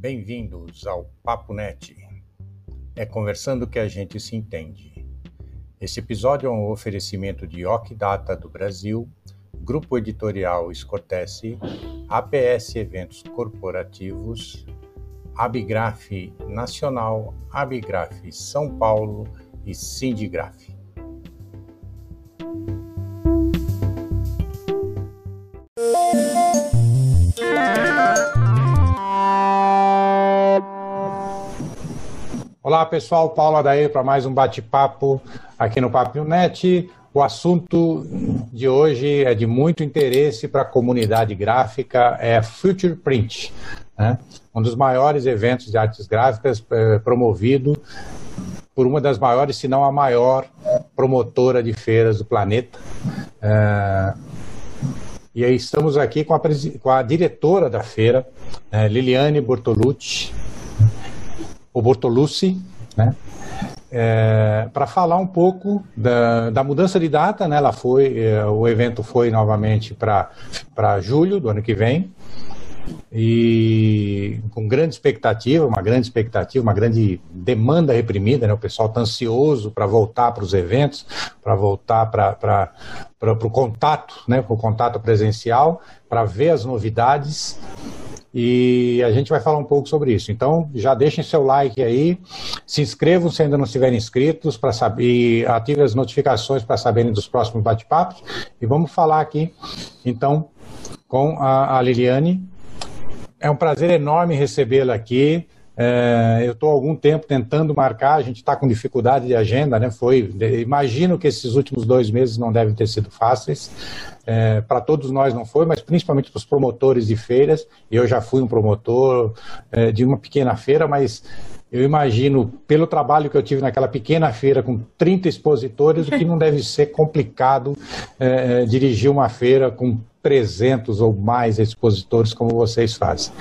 Bem-vindos ao Papo Net. É conversando que a gente se entende. Esse episódio é um oferecimento de Ocdata do Brasil, Grupo Editorial Escotesse, APS Eventos Corporativos, Abigraf Nacional, Abigraf São Paulo e Sindigraf. Olá pessoal, Paulo Adair para mais um bate-papo aqui no Papo Net. O assunto de hoje é de muito interesse para a comunidade gráfica, é Future Print, né? um dos maiores eventos de artes gráficas é, promovido por uma das maiores, se não a maior, promotora de feiras do planeta. É, e aí estamos aqui com a, com a diretora da feira, é, Liliane Bortolucci, o Bortolucci, né? É, para falar um pouco da, da, mudança de data, né? Ela foi, é, o evento foi novamente para julho do ano que vem e com grande expectativa, uma grande expectativa, uma grande demanda reprimida, né? O pessoal está ansioso para voltar para os eventos, para voltar para o contato, né? Para o contato presencial, para ver as novidades e a gente vai falar um pouco sobre isso. Então, já deixem seu like aí, se inscrevam se ainda não estiverem inscritos, para saber, ativem as notificações para saberem dos próximos bate-papos. E vamos falar aqui, então, com a, a Liliane. É um prazer enorme recebê-la aqui. É, eu estou algum tempo tentando marcar, a gente está com dificuldade de agenda, né? Foi, imagino que esses últimos dois meses não devem ter sido fáceis. É, para todos nós não foi, mas principalmente para os promotores de feiras. Eu já fui um promotor é, de uma pequena feira, mas eu imagino, pelo trabalho que eu tive naquela pequena feira com 30 expositores, o que não deve ser complicado é, é dirigir uma feira com 300 ou mais expositores como vocês fazem.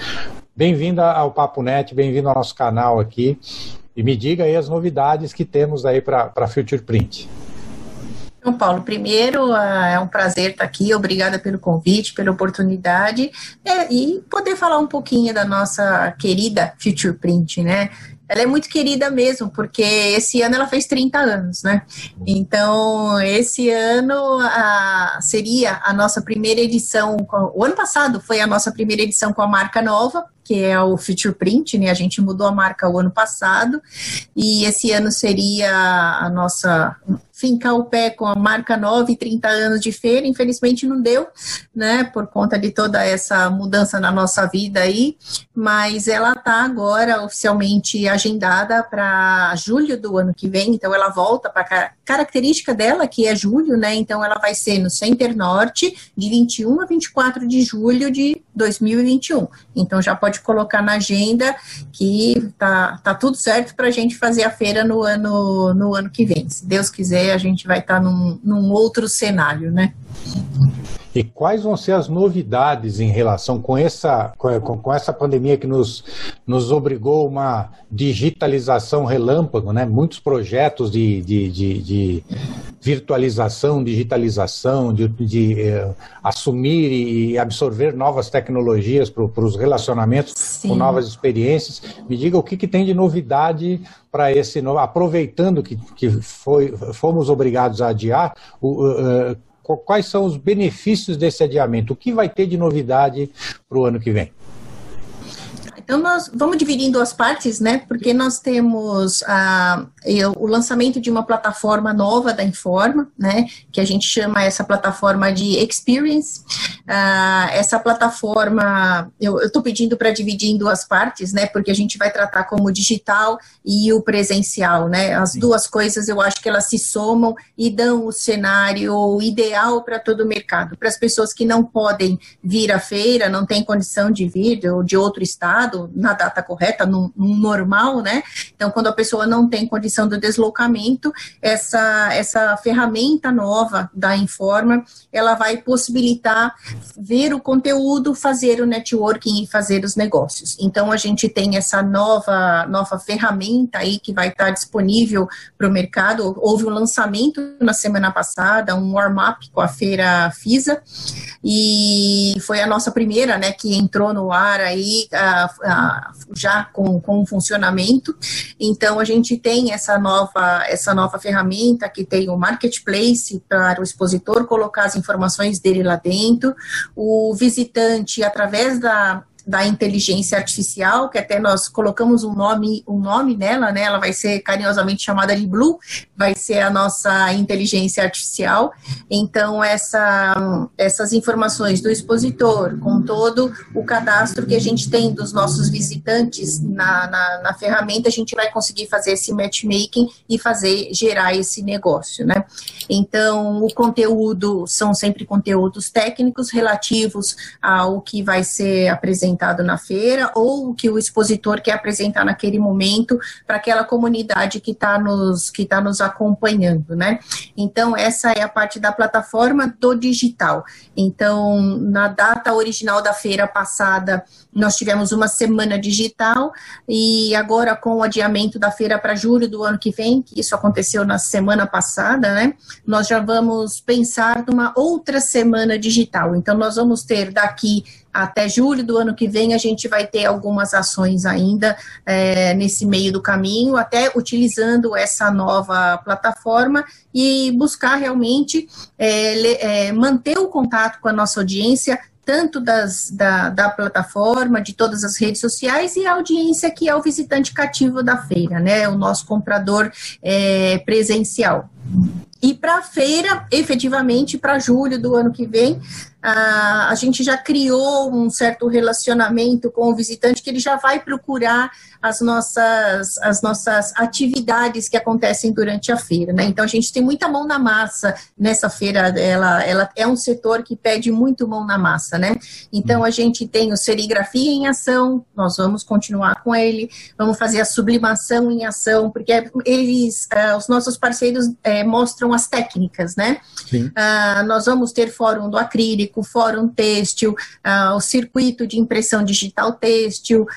Bem-vinda ao Papo Net, bem-vindo ao nosso canal aqui. E me diga aí as novidades que temos aí para Future Print. Então, Paulo, primeiro é um prazer estar aqui, obrigada pelo convite, pela oportunidade é, e poder falar um pouquinho da nossa querida Future Print, né? ela é muito querida mesmo, porque esse ano ela fez 30 anos, né? Então, esse ano a, seria a nossa primeira edição. O ano passado foi a nossa primeira edição com a marca nova, que é o Future Print, né? A gente mudou a marca o ano passado, e esse ano seria a nossa fincar o pé com a marca nova e 30 anos de feira, infelizmente não deu, né, por conta de toda essa mudança na nossa vida aí, mas ela está agora oficialmente agendada para julho do ano que vem, então ela volta para a característica dela, que é julho, né, então ela vai ser no Center Norte, de 21 a 24 de julho de 2021, então já pode colocar na agenda que tá, tá tudo certo para a gente fazer a feira no ano, no ano que vem, se Deus quiser a gente vai estar num, num outro cenário, né? E quais vão ser as novidades em relação com essa, com essa pandemia que nos, nos obrigou uma digitalização relâmpago, né? Muitos projetos de, de, de, de virtualização, digitalização, de, de eh, assumir e absorver novas tecnologias para os relacionamentos Sim. com novas experiências. Me diga o que, que tem de novidade para esse novo, aproveitando que, que foi, fomos obrigados a adiar, o, uh, quais são os benefícios desse adiamento? O que vai ter de novidade para o ano que vem? Então, nós vamos dividindo as partes, né? Porque nós temos ah, o lançamento de uma plataforma nova da Informa, né? Que a gente chama essa plataforma de Experience. Ah, essa plataforma, eu estou pedindo para dividir em duas partes, né? Porque a gente vai tratar como digital e o presencial, né? As Sim. duas coisas eu acho que elas se somam e dão o cenário ideal para todo o mercado. Para as pessoas que não podem vir à feira, não têm condição de vir ou de outro estado, na data correta, no, no, normal, né? Então, quando a pessoa não tem condição do deslocamento, essa, essa ferramenta nova da Informa, ela vai possibilitar ver o conteúdo, fazer o networking e fazer os negócios. Então, a gente tem essa nova, nova ferramenta aí que vai estar disponível para o mercado. Houve um lançamento na semana passada, um warm-up com a feira FISA, e foi a nossa primeira, né, que entrou no ar aí, a, já com, com funcionamento. Então, a gente tem essa nova, essa nova ferramenta que tem o marketplace para o expositor colocar as informações dele lá dentro, o visitante, através da, da inteligência artificial, que até nós colocamos um nome, um nome nela, né? Ela vai ser carinhosamente chamada de Blue, vai ser a nossa inteligência artificial. Então, essa, essas informações do expositor, com todo o cadastro que a gente tem dos nossos visitantes na, na, na ferramenta, a gente vai conseguir fazer esse matchmaking e fazer gerar esse negócio, né? Então, o conteúdo são sempre conteúdos técnicos relativos ao que vai ser apresentado apresentado na feira ou o que o expositor quer apresentar naquele momento para aquela comunidade que está nos, que tá nos acompanhando, né? Então, essa é a parte da plataforma do digital. Então, na data original da feira passada, nós tivemos uma semana digital e agora com o adiamento da feira para julho do ano que vem, que isso aconteceu na semana passada, né? Nós já vamos pensar numa outra semana digital. Então, nós vamos ter daqui até julho do ano que vem, a gente vai ter algumas ações ainda é, nesse meio do caminho, até utilizando essa nova plataforma e buscar realmente é, é, manter o contato com a nossa audiência, tanto das, da, da plataforma, de todas as redes sociais e a audiência que é o visitante cativo da feira, né? O nosso comprador é, presencial. E para a feira, efetivamente, para julho do ano que vem, a, a gente já criou um certo relacionamento com o visitante que ele já vai procurar as nossas, as nossas atividades que acontecem durante a feira, né? Então a gente tem muita mão na massa nessa feira, ela, ela é um setor que pede muito mão na massa, né? Então a gente tem o serigrafia em ação, nós vamos continuar com ele, vamos fazer a sublimação em ação, porque eles, uh, os nossos parceiros uh, mostram as técnicas, né? Uh, nós vamos ter fórum do acrílico, fórum têxtil, o circuito de impressão digital têxtil,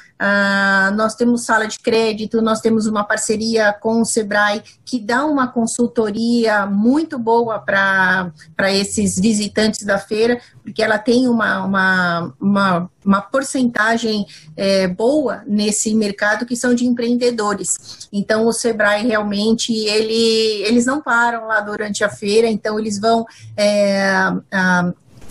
nós temos sala de crédito, nós temos uma parceria com o Sebrae que dá uma consultoria muito boa para esses visitantes da feira, porque ela tem uma, uma, uma, uma porcentagem é, boa nesse mercado que são de empreendedores. Então, o Sebrae realmente, ele, eles não param lá durante a feira, então eles vão é,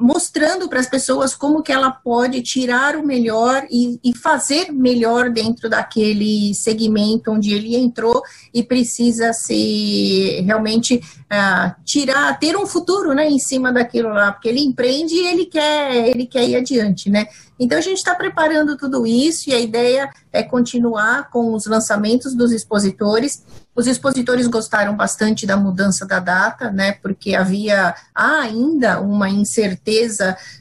mostrando para as pessoas como que ela pode tirar o melhor e, e, fazer melhor dentro daquele segmento onde ele entrou e precisa se realmente uh, tirar, ter um futuro, né, em cima daquilo lá, porque ele empreende e ele quer, ele quer ir adiante, né. Então a gente está preparando tudo isso e a ideia é continuar com os lançamentos dos expositores os expositores gostaram bastante da mudança da data, né, porque havia ainda uma incerteza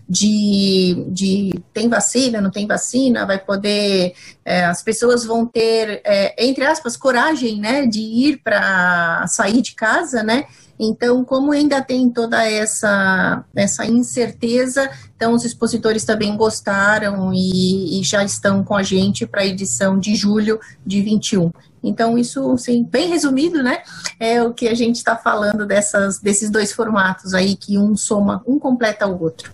de, de tem vacina, não tem vacina, vai poder, é, as pessoas vão ter, é, entre aspas, coragem, né, de ir para sair de casa, né, então, como ainda tem toda essa, essa incerteza, então os expositores também gostaram e, e já estão com a gente para a edição de julho de 21. Então, isso, assim, bem resumido, né? É o que a gente está falando dessas, desses dois formatos aí, que um soma, um completa o outro.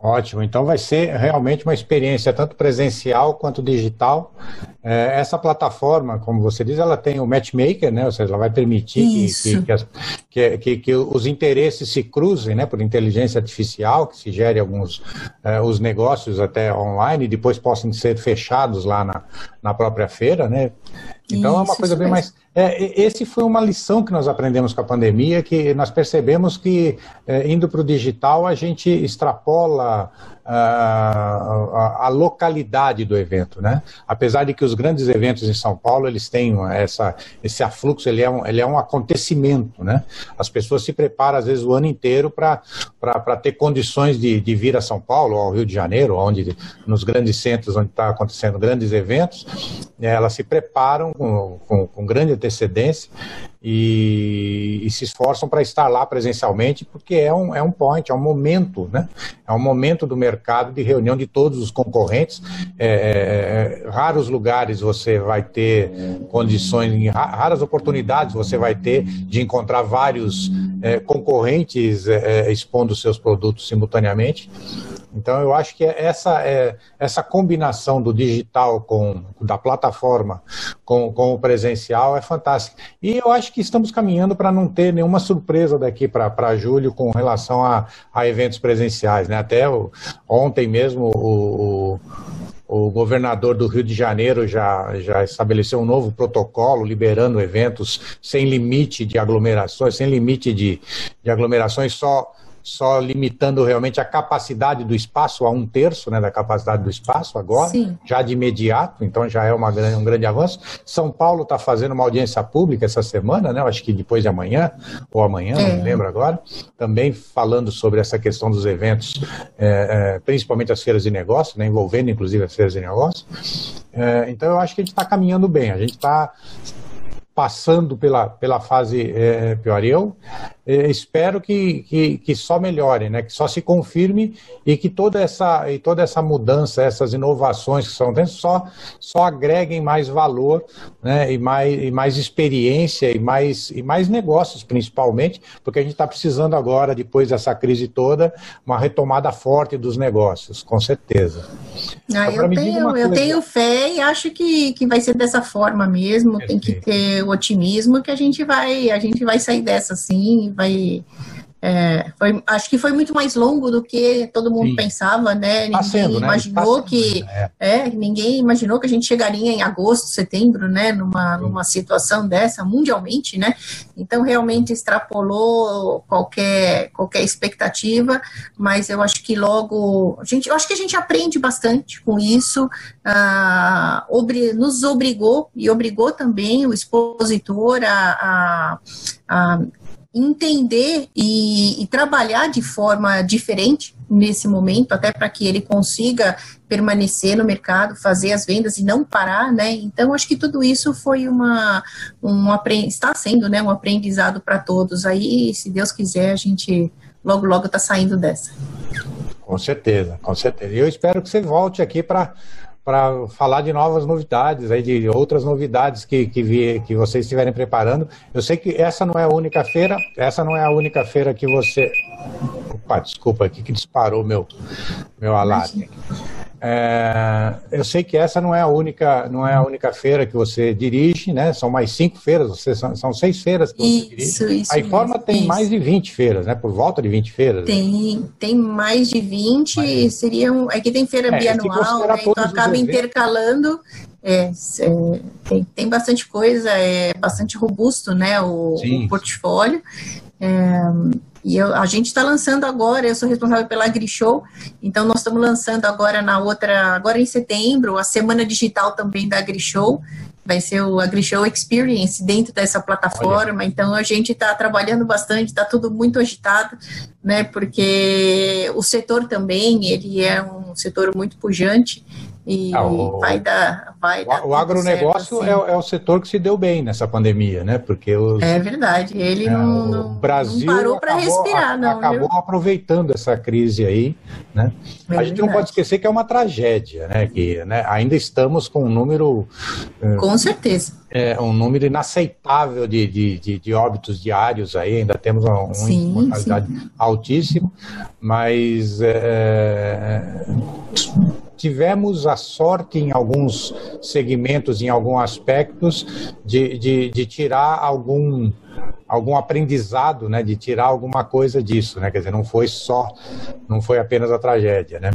Ótimo, então vai ser realmente uma experiência tanto presencial quanto digital. É, essa plataforma, como você diz, ela tem o matchmaker, né? Ou seja, ela vai permitir que, que, que, que, que os interesses se cruzem, né? Por inteligência artificial, que se gere alguns é, os negócios até online e depois possam ser fechados lá na, na própria feira, né? Então isso, é uma coisa bem mais. É, esse foi uma lição que nós aprendemos com a pandemia, que nós percebemos que é, indo para o digital a gente extrapola a, a, localidade do evento, né? Apesar de que os grandes eventos em São Paulo eles têm essa, esse afluxo, ele é, um, ele é um acontecimento, né? As pessoas se preparam às vezes o ano inteiro para ter condições de, de vir a São Paulo, ao Rio de Janeiro, onde nos grandes centros onde está acontecendo grandes eventos, elas se preparam com, com, com grande antecedência e, e se esforçam para estar lá presencialmente, porque é um, é um point, é um momento, né? É um momento do mercado de reunião de todos os concorrentes. É, é, é raros lugares você vai ter condições, raras oportunidades você vai ter de encontrar vários é, concorrentes é, é, expondo seus produtos simultaneamente. Então, eu acho que essa, é, essa combinação do digital com da plataforma com, com o presencial é fantástica. E eu acho que estamos caminhando para não ter nenhuma surpresa daqui para julho com relação a, a eventos presenciais. Né? Até o, ontem mesmo o, o o governador do Rio de Janeiro já, já estabeleceu um novo protocolo liberando eventos sem limite de aglomerações, sem limite de, de aglomerações, só só limitando realmente a capacidade do espaço a um terço né, da capacidade do espaço agora, Sim. já de imediato, então já é uma, um grande avanço. São Paulo está fazendo uma audiência pública essa semana, né, acho que depois de amanhã, ou amanhã, é. não lembro agora, também falando sobre essa questão dos eventos, é, é, principalmente as feiras de negócio, né, envolvendo inclusive as feiras de negócio. É, então eu acho que a gente está caminhando bem, a gente está passando pela, pela fase é, pior. Eu espero que, que, que, só melhore, né? que só se confirme e que toda essa, e toda essa mudança, essas inovações que são só, só agreguem mais valor né? e, mais, e mais experiência e mais, e mais negócios, principalmente, porque a gente está precisando agora, depois dessa crise toda, uma retomada forte dos negócios, com certeza. Ah, eu, tenho, eu tenho fé e acho que, que vai ser dessa forma mesmo, tem que ter o otimismo que a gente vai, a gente vai sair dessa sim, vai é, foi, acho que foi muito mais longo do que todo mundo Sim. pensava, né? Tá ninguém sendo, né? imaginou né? que é. é. ninguém imaginou que a gente chegaria em agosto, setembro, né? Numa, numa situação dessa mundialmente, né? Então realmente extrapolou qualquer qualquer expectativa, mas eu acho que logo a gente, eu acho que a gente aprende bastante com isso, ah, obri, nos obrigou e obrigou também o expositor a, a, a entender e, e, trabalhar de forma diferente nesse momento, até para que ele consiga permanecer no mercado, fazer as vendas e não parar, né? Então, acho que tudo isso foi uma, um está sendo, né, um aprendizado para todos. Aí, se Deus quiser, a gente logo, logo está saindo dessa. Com certeza, com certeza. E eu espero que você volte aqui para para falar de novas novidades, aí de outras novidades que, que, vi, que vocês estiverem preparando. Eu sei que essa não é a única feira, essa não é a única feira que você. Opa, desculpa aqui que disparou meu, meu alarme. É, eu sei que essa não é a única, não é a única feira que você dirige, né? São mais cinco feiras, você, são, são seis feiras que você isso, dirige. Isso, a Informa tem isso. mais de 20 feiras, né? Por volta de 20 feiras. Tem, né? tem mais de 20, mas, seriam. Aqui tem feira é, bianual, né? então acaba intercalando. É, é, tem, tem bastante coisa, é bastante robusto, né? O, o portfólio. É, e eu, a gente está lançando agora, eu sou responsável pela AgriShow, então nós estamos lançando agora na outra, agora em setembro, a semana digital também da AgriShow, vai ser o AgriShow Experience dentro dessa plataforma, Olha. então a gente está trabalhando bastante, está tudo muito agitado, né, porque o setor também, ele é um setor muito pujante, e ah, o, vai dar. Vai dar o agronegócio certo, assim. é, é, o setor que se deu bem nessa pandemia, né? Porque os, é verdade, ele é, não, Brasil não parou para respirar, não. Acabou viu? aproveitando essa crise aí, né? É a gente não pode esquecer que é uma tragédia, né? Que né, ainda estamos com um número. É, com certeza. É, um número inaceitável de, de, de, de óbitos diários aí, ainda temos um, sim, uma mortalidade altíssima, mas é, tivemos a sorte em alguns segmentos, em alguns aspectos, de, de, de tirar algum algum aprendizado, né, de tirar alguma coisa disso, né, quer dizer, não foi só, não foi apenas a tragédia, né.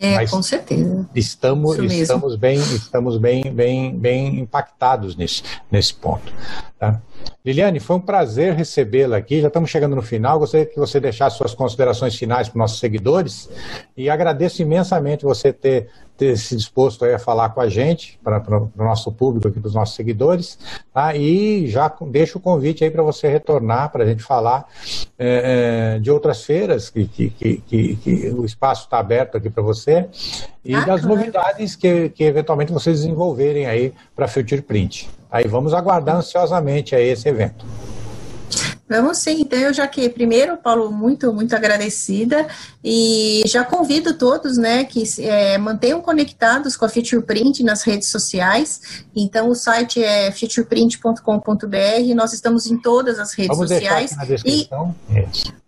É, Mas com certeza. Estamos, estamos bem, estamos bem, bem, bem impactados nesse, nesse ponto. Tá? Liliane, foi um prazer recebê-la aqui. Já estamos chegando no final. Gostaria que você deixasse suas considerações finais para os nossos seguidores e agradeço imensamente você ter ter se disposto a falar com a gente, para, o nosso público aqui, para os nossos seguidores, tá? e já deixo o convite aí para você retornar, para a gente falar é, é, de outras feiras, que, que, que, que o espaço está aberto aqui para você, e ah, das novidades que, que eventualmente vocês desenvolverem aí para Future Print. Aí vamos aguardar ansiosamente aí esse evento. Vamos sim, então eu já que primeiro, Paulo, muito, muito agradecida e já convido todos, né, que é, mantenham conectados com a Futureprint nas redes sociais. Então o site é futureprint.com.br, nós estamos em todas as redes Vamos sociais. Deixar aqui na descrição.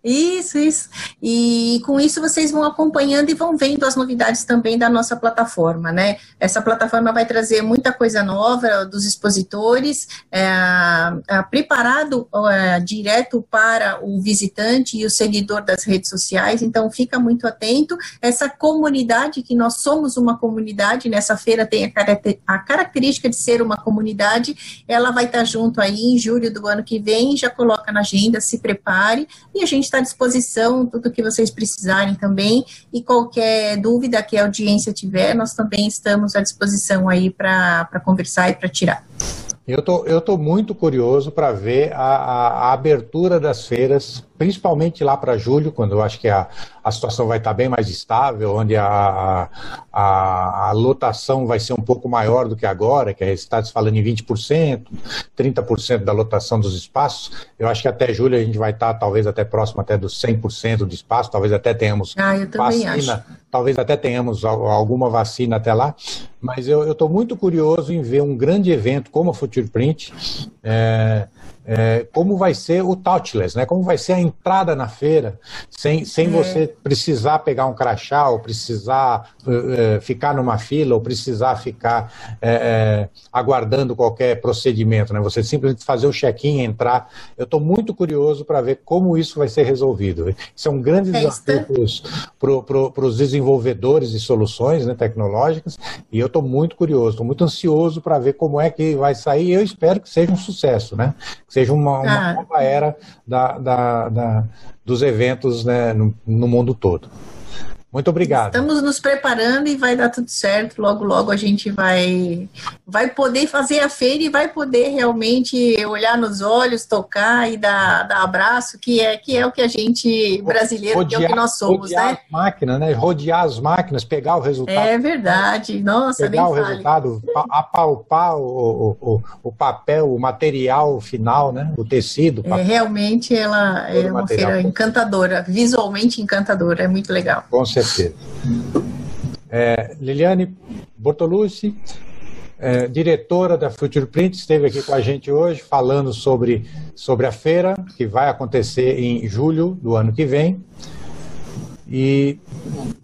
E, Isso, isso. E com isso vocês vão acompanhando e vão vendo as novidades também da nossa plataforma, né? Essa plataforma vai trazer muita coisa nova dos expositores, é, é, preparado é, direto para o visitante e o seguidor das redes sociais, então fica muito atento. Essa comunidade, que nós somos uma comunidade, nessa feira tem a, a característica de ser uma comunidade, ela vai estar junto aí em julho do ano que vem, já coloca na agenda, se prepare, e a gente está à disposição, tudo que vocês precisarem também, e qualquer dúvida que a audiência tiver, nós também estamos à disposição aí para conversar e para tirar. Eu tô, eu tô muito curioso para ver a, a, a, abertura das feiras, principalmente lá para julho, quando eu acho que a, a situação vai estar tá bem mais estável, onde a, a, a, lotação vai ser um pouco maior do que agora, que está se falando em 20%, 30% da lotação dos espaços. Eu acho que até julho a gente vai estar tá, talvez até próximo até dos 100% do espaço, talvez até tenhamos ah, vacina, acho. Talvez até tenhamos alguma vacina até lá, mas eu estou muito curioso em ver um grande evento como a Future Print, é, é, como vai ser o touchless, né? como vai ser a entrada na feira, sem, sem é. você precisar pegar um crachá, ou precisar é, ficar numa fila, ou precisar ficar é, é, aguardando qualquer procedimento. Né? Você simplesmente fazer o check-in, entrar. Eu estou muito curioso para ver como isso vai ser resolvido. Isso é um grande desafio para os desenvolvedores de soluções né, tecnológicas, e eu estou muito curioso, estou muito ansioso para ver como é que vai sair, e eu espero que seja um sucesso, né? Seja uma, uma ah. nova era da, da, da, dos eventos né, no, no mundo todo. Muito obrigado. Estamos nos preparando e vai dar tudo certo. Logo, logo a gente vai, vai poder fazer a feira e vai poder realmente olhar nos olhos, tocar e dar, dar abraço, que é, que é o que a gente, brasileiro, rodear, que é o que nós somos, rodear né? As máquinas, né? Rodear as máquinas, pegar o resultado. É verdade. Nossa, Pegar o resultado, apalpar o, o, o, papel, o material final, né? O tecido. É, realmente ela é uma feira encantadora, visualmente encantadora, é muito legal. Com certeza certeza. É, Liliane Bortolucci, é, diretora da Future Print, esteve aqui com a gente hoje falando sobre, sobre a feira que vai acontecer em julho do ano que vem. E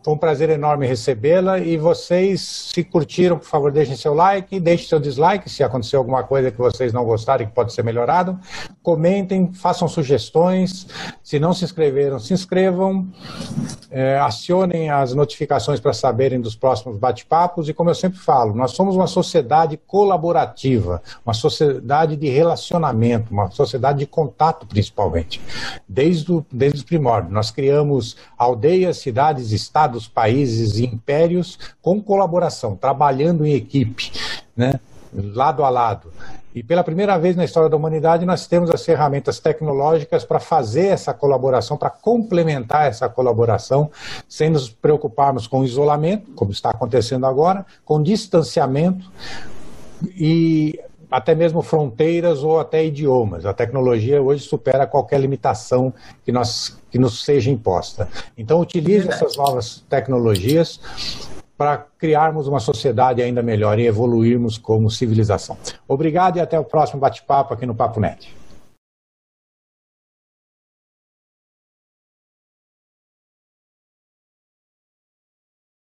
foi um prazer enorme recebê-la. E vocês, se curtiram, por favor, deixem seu like, deixem seu dislike se aconteceu alguma coisa que vocês não gostarem, que pode ser melhorado. Comentem, façam sugestões. Se não se inscreveram, se inscrevam. É, acionem as notificações para saberem dos próximos bate-papos. E como eu sempre falo, nós somos uma sociedade colaborativa, uma sociedade de relacionamento, uma sociedade de contato, principalmente. Desde, o, desde os primórdios. Nós criamos aldeias cidades, estados, países e impérios com colaboração, trabalhando em equipe, né, lado a lado. E pela primeira vez na história da humanidade, nós temos as ferramentas tecnológicas para fazer essa colaboração, para complementar essa colaboração, sem nos preocuparmos com isolamento, como está acontecendo agora, com distanciamento e até mesmo fronteiras ou até idiomas. A tecnologia hoje supera qualquer limitação que, nós, que nos seja imposta. Então, utilize essas novas tecnologias para criarmos uma sociedade ainda melhor e evoluirmos como civilização. Obrigado e até o próximo bate-papo aqui no Papo Net.